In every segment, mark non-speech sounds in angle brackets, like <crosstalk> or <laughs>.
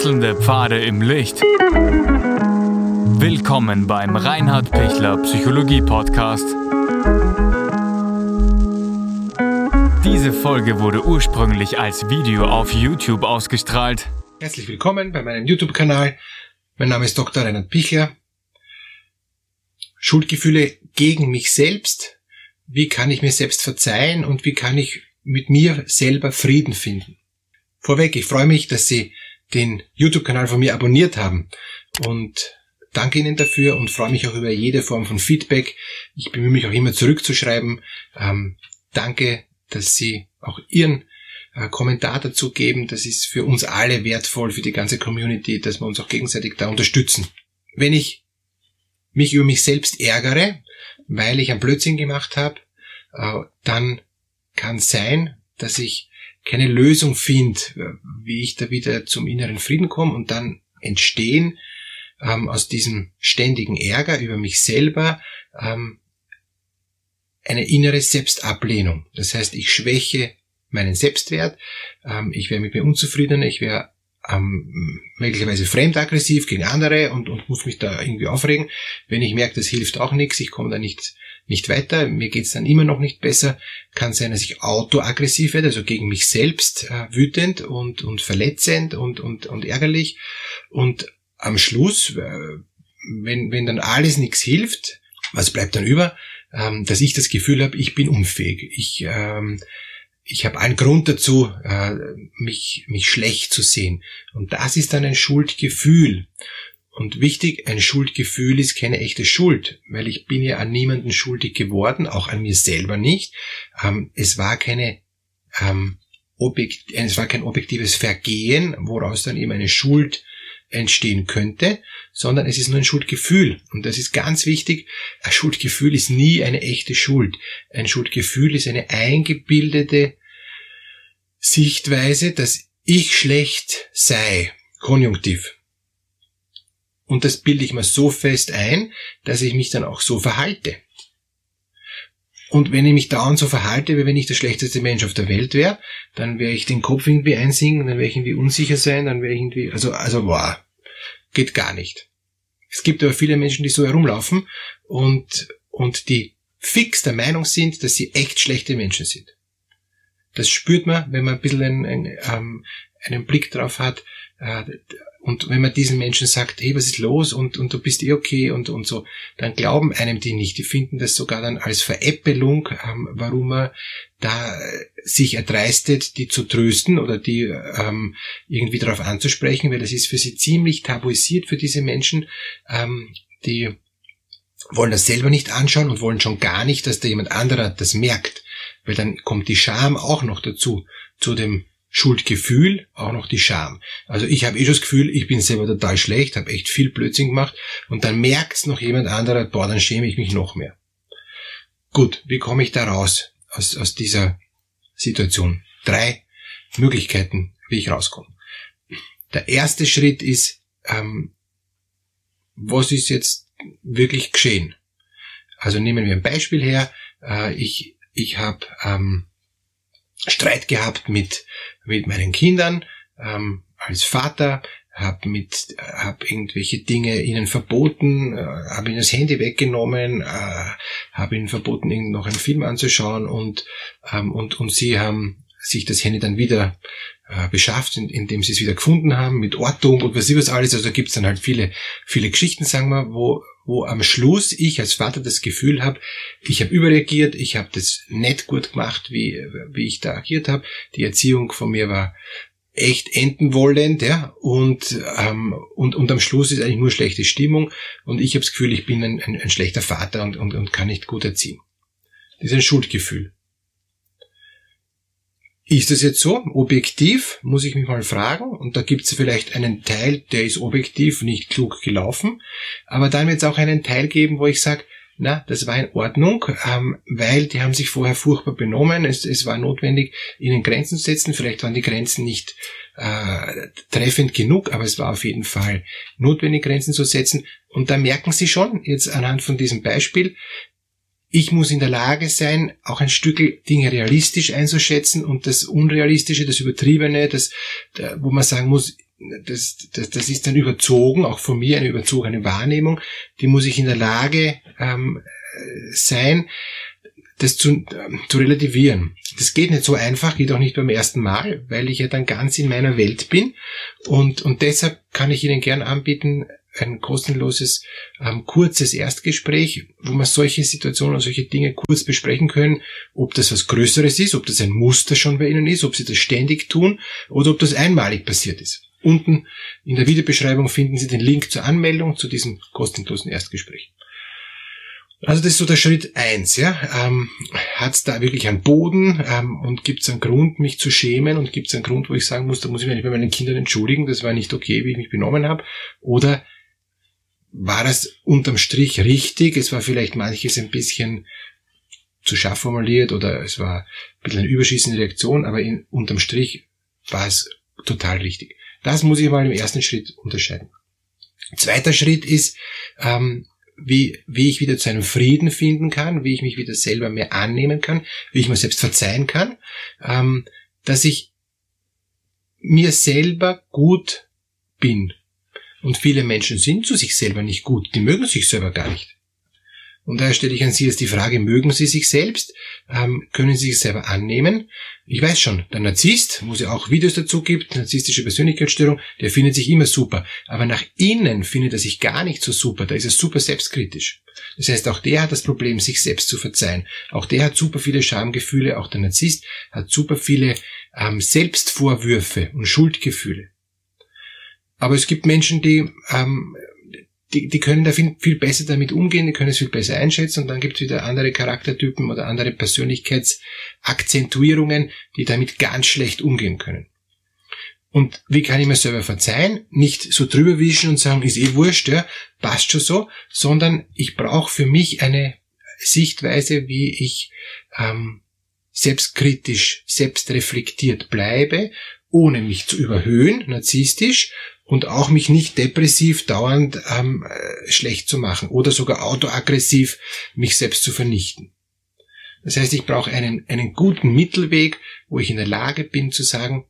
Wechselnde Pfade im Licht. Willkommen beim Reinhard Pichler Psychologie Podcast. Diese Folge wurde ursprünglich als Video auf YouTube ausgestrahlt. Herzlich willkommen bei meinem YouTube-Kanal. Mein Name ist Dr. Reinhard Pichler. Schuldgefühle gegen mich selbst. Wie kann ich mir selbst verzeihen und wie kann ich mit mir selber Frieden finden? Vorweg, ich freue mich, dass Sie den YouTube-Kanal von mir abonniert haben und danke Ihnen dafür und freue mich auch über jede Form von Feedback. Ich bemühe mich auch immer zurückzuschreiben. Ähm, danke, dass Sie auch Ihren äh, Kommentar dazu geben. Das ist für uns alle wertvoll, für die ganze Community, dass wir uns auch gegenseitig da unterstützen. Wenn ich mich über mich selbst ärgere, weil ich einen Blödsinn gemacht habe, äh, dann kann sein, dass ich keine Lösung finde, wie ich da wieder zum inneren Frieden komme und dann entstehen ähm, aus diesem ständigen Ärger über mich selber ähm, eine innere Selbstablehnung. Das heißt, ich schwäche meinen Selbstwert, ähm, ich wäre mit mir unzufriedener, ich wäre ähm, möglicherweise fremdaggressiv gegen andere und, und muss mich da irgendwie aufregen. Wenn ich merke, das hilft auch nichts, ich komme da nicht, nicht weiter, mir geht's dann immer noch nicht besser, kann sein, dass ich autoaggressiv werde, also gegen mich selbst äh, wütend und, und verletzend und, und, und ärgerlich. Und am Schluss, äh, wenn, wenn dann alles nichts hilft, was bleibt dann über? Ähm, dass ich das Gefühl habe, ich bin unfähig. Ich ähm, ich habe einen Grund dazu, äh, mich, mich schlecht zu sehen. Und das ist dann ein Schuldgefühl. Und wichtig, ein Schuldgefühl ist keine echte Schuld, weil ich bin ja an niemanden schuldig geworden, auch an mir selber nicht. Ähm, es war keine, ähm, Objekt, es war kein objektives Vergehen, woraus dann eben eine Schuld entstehen könnte, sondern es ist nur ein Schuldgefühl. Und das ist ganz wichtig. Ein Schuldgefühl ist nie eine echte Schuld. Ein Schuldgefühl ist eine eingebildete Sichtweise, dass ich schlecht sei, konjunktiv. Und das bilde ich mir so fest ein, dass ich mich dann auch so verhalte. Und wenn ich mich dauernd so verhalte, wie wenn ich der schlechteste Mensch auf der Welt wäre, dann werde ich den Kopf irgendwie einsingen, dann werde ich irgendwie unsicher sein, dann werde ich irgendwie, also, also, wow, geht gar nicht. Es gibt aber viele Menschen, die so herumlaufen und, und die fix der Meinung sind, dass sie echt schlechte Menschen sind. Das spürt man, wenn man ein bisschen einen, einen, ähm, einen Blick drauf hat. Äh, und wenn man diesen Menschen sagt, hey, was ist los und, und du bist eh okay und, und so, dann glauben einem die nicht. Die finden das sogar dann als Veräppelung, ähm, warum man da äh, sich erdreistet, die zu trösten oder die ähm, irgendwie darauf anzusprechen, weil das ist für sie ziemlich tabuisiert für diese Menschen, ähm, die wollen das selber nicht anschauen und wollen schon gar nicht, dass da jemand anderer das merkt. Weil dann kommt die Scham auch noch dazu, zu dem Schuldgefühl, auch noch die Scham. Also ich habe eh schon das Gefühl, ich bin selber total schlecht, habe echt viel Blödsinn gemacht und dann merkt's noch jemand anderer, boah, dann schäme ich mich noch mehr. Gut, wie komme ich da raus aus, aus dieser Situation? Drei Möglichkeiten, wie ich rauskomme. Der erste Schritt ist, ähm, was ist jetzt wirklich geschehen? Also nehmen wir ein Beispiel her. Äh, ich ich habe ähm, Streit gehabt mit, mit meinen Kindern ähm, als Vater, habe mit hab irgendwelche Dinge ihnen verboten, äh, habe ihnen das Handy weggenommen, äh, habe ihnen verboten, ihnen noch einen Film anzuschauen und ähm, und und sie haben sich das Handy dann wieder äh, beschafft, indem sie es wieder gefunden haben mit Ortung und was ich was alles. Also gibt's dann halt viele viele Geschichten, sagen wir, wo wo am Schluss ich als Vater das Gefühl habe, ich habe überreagiert, ich habe das nicht gut gemacht, wie, wie ich da agiert habe. Die Erziehung von mir war echt enden wollend, ja, und, ähm, und, und am Schluss ist eigentlich nur schlechte Stimmung und ich habe das Gefühl, ich bin ein, ein, ein schlechter Vater und, und, und kann nicht gut erziehen. Das ist ein Schuldgefühl. Ist das jetzt so? Objektiv, muss ich mich mal fragen. Und da gibt es vielleicht einen Teil, der ist objektiv nicht klug gelaufen. Aber dann wird es auch einen Teil geben, wo ich sage, na, das war in Ordnung, ähm, weil die haben sich vorher furchtbar benommen. Es, es war notwendig, ihnen Grenzen zu setzen. Vielleicht waren die Grenzen nicht äh, treffend genug, aber es war auf jeden Fall notwendig, Grenzen zu setzen. Und da merken Sie schon, jetzt anhand von diesem Beispiel, ich muss in der Lage sein, auch ein Stück Dinge realistisch einzuschätzen und das Unrealistische, das Übertriebene, das, wo man sagen muss, das, das, das ist dann überzogen, auch von mir eine überzogene Wahrnehmung, die muss ich in der Lage ähm, sein, das zu, ähm, zu relativieren. Das geht nicht so einfach, geht auch nicht beim ersten Mal, weil ich ja dann ganz in meiner Welt bin und, und deshalb kann ich Ihnen gern anbieten, ein kostenloses, ähm, kurzes Erstgespräch, wo wir solche Situationen und solche Dinge kurz besprechen können, ob das was Größeres ist, ob das ein Muster schon bei Ihnen ist, ob Sie das ständig tun oder ob das einmalig passiert ist. Unten in der Videobeschreibung finden Sie den Link zur Anmeldung zu diesem kostenlosen Erstgespräch. Also das ist so der Schritt eins, ja. Ähm, Hat es da wirklich einen Boden ähm, und gibt es einen Grund, mich zu schämen und gibt es einen Grund, wo ich sagen muss, da muss ich mich bei meinen Kindern entschuldigen, das war nicht okay, wie ich mich benommen habe. Oder war das unterm Strich richtig? Es war vielleicht manches ein bisschen zu scharf formuliert oder es war ein bisschen eine überschießende Reaktion, aber in, unterm Strich war es total richtig. Das muss ich mal im ersten Schritt unterscheiden. Zweiter Schritt ist, ähm, wie, wie ich wieder zu einem Frieden finden kann, wie ich mich wieder selber mehr annehmen kann, wie ich mir selbst verzeihen kann, ähm, dass ich mir selber gut bin. Und viele Menschen sind zu sich selber nicht gut, die mögen sich selber gar nicht. Und daher stelle ich an Sie jetzt die Frage, mögen Sie sich selbst? Ähm, können Sie sich selber annehmen? Ich weiß schon, der Narzisst, wo es ja auch Videos dazu gibt, narzisstische Persönlichkeitsstörung, der findet sich immer super. Aber nach innen findet er sich gar nicht so super, da ist er super selbstkritisch. Das heißt, auch der hat das Problem, sich selbst zu verzeihen. Auch der hat super viele Schamgefühle, auch der Narzisst hat super viele ähm, Selbstvorwürfe und Schuldgefühle. Aber es gibt Menschen, die ähm, die, die können da viel, viel besser damit umgehen, die können es viel besser einschätzen und dann gibt es wieder andere Charaktertypen oder andere Persönlichkeitsakzentuierungen, die damit ganz schlecht umgehen können. Und wie kann ich mir selber verzeihen? Nicht so drüber wischen und sagen, ist eh wurscht, ja, passt schon so, sondern ich brauche für mich eine Sichtweise, wie ich ähm, selbstkritisch, selbstreflektiert bleibe, ohne mich zu überhöhen, narzisstisch, und auch mich nicht depressiv dauernd ähm, äh, schlecht zu machen oder sogar autoaggressiv mich selbst zu vernichten. Das heißt, ich brauche einen, einen guten Mittelweg, wo ich in der Lage bin zu sagen,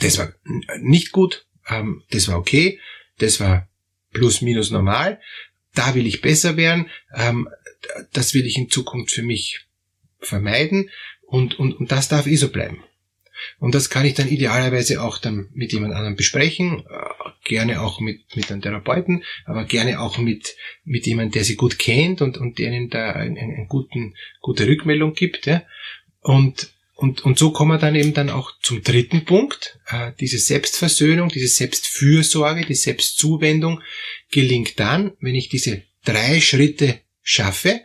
das war nicht gut, ähm, das war okay, das war plus minus normal, da will ich besser werden, ähm, das will ich in Zukunft für mich vermeiden und, und, und das darf eh so bleiben. Und das kann ich dann idealerweise auch dann mit jemand anderem besprechen, äh, gerne auch mit, mit einem Therapeuten, aber gerne auch mit, mit jemandem, der sie gut kennt und, und denen da eine ein guten, gute Rückmeldung gibt. Ja. Und, und, und so kommen wir dann eben dann auch zum dritten Punkt. Äh, diese Selbstversöhnung, diese Selbstfürsorge, die Selbstzuwendung gelingt dann, wenn ich diese drei Schritte schaffe.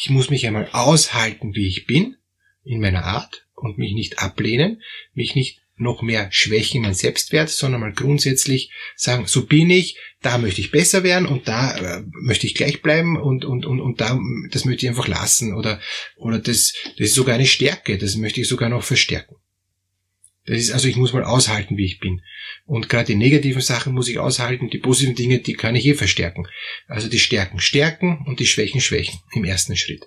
Ich muss mich einmal aushalten, wie ich bin, in meiner Art und mich nicht ablehnen, mich nicht noch mehr schwächen in meinen Selbstwert, sondern mal grundsätzlich sagen, so bin ich, da möchte ich besser werden und da äh, möchte ich gleich bleiben und, und, und, und da, das möchte ich einfach lassen oder, oder das, das ist sogar eine Stärke, das möchte ich sogar noch verstärken. Das ist also, ich muss mal aushalten, wie ich bin. Und gerade die negativen Sachen muss ich aushalten, die positiven Dinge, die kann ich eh verstärken. Also die Stärken stärken und die Schwächen schwächen im ersten Schritt.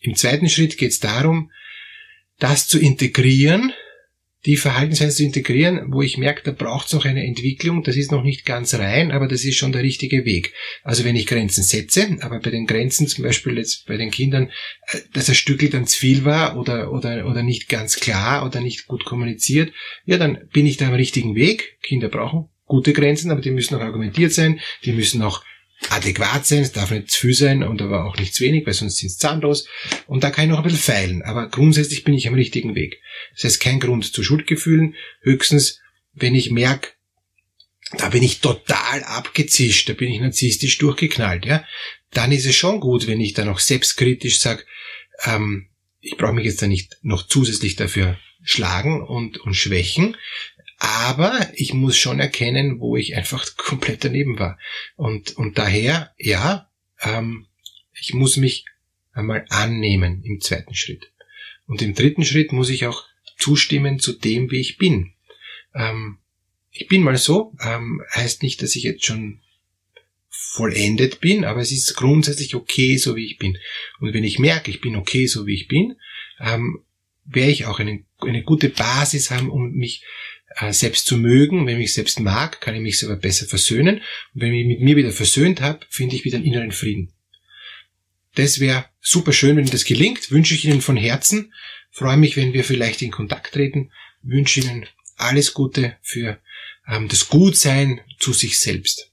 Im zweiten Schritt geht es darum, das zu integrieren, die Verhaltensweise zu integrieren, wo ich merke, da braucht es noch eine Entwicklung, das ist noch nicht ganz rein, aber das ist schon der richtige Weg. Also wenn ich Grenzen setze, aber bei den Grenzen zum Beispiel jetzt bei den Kindern, äh, dass ein Stückel dann zu viel war oder, oder, oder nicht ganz klar oder nicht gut kommuniziert, ja, dann bin ich da am richtigen Weg. Kinder brauchen gute Grenzen, aber die müssen auch argumentiert sein, die müssen auch adäquat sein, es darf nicht zu viel sein und aber auch nicht zu wenig, weil sonst sind es zahnlos. Und da kann ich noch ein bisschen feilen, aber grundsätzlich bin ich am richtigen Weg. Das heißt, kein Grund zu Schuldgefühlen, höchstens, wenn ich merke, da bin ich total abgezischt, da bin ich narzisstisch durchgeknallt, ja, dann ist es schon gut, wenn ich dann auch selbstkritisch sage, ähm, ich brauche mich jetzt da nicht noch zusätzlich dafür schlagen und, und schwächen, aber ich muss schon erkennen, wo ich einfach <laughs> komplett daneben war. Und, und daher, ja, ähm, ich muss mich einmal annehmen im zweiten Schritt. Und im dritten Schritt muss ich auch zustimmen zu dem, wie ich bin. Ähm, ich bin mal so, ähm, heißt nicht, dass ich jetzt schon vollendet bin, aber es ist grundsätzlich okay, so wie ich bin. Und wenn ich merke, ich bin okay, so wie ich bin, ähm, werde ich auch eine, eine gute Basis haben, um mich selbst zu mögen. Wenn ich mich selbst mag, kann ich mich selber besser versöhnen. Und wenn ich mich mit mir wieder versöhnt habe, finde ich wieder einen inneren Frieden. Das wäre super schön, wenn das gelingt. Wünsche ich Ihnen von Herzen. Freue mich, wenn wir vielleicht in Kontakt treten. Wünsche Ihnen alles Gute für ähm, das Gutsein zu sich selbst.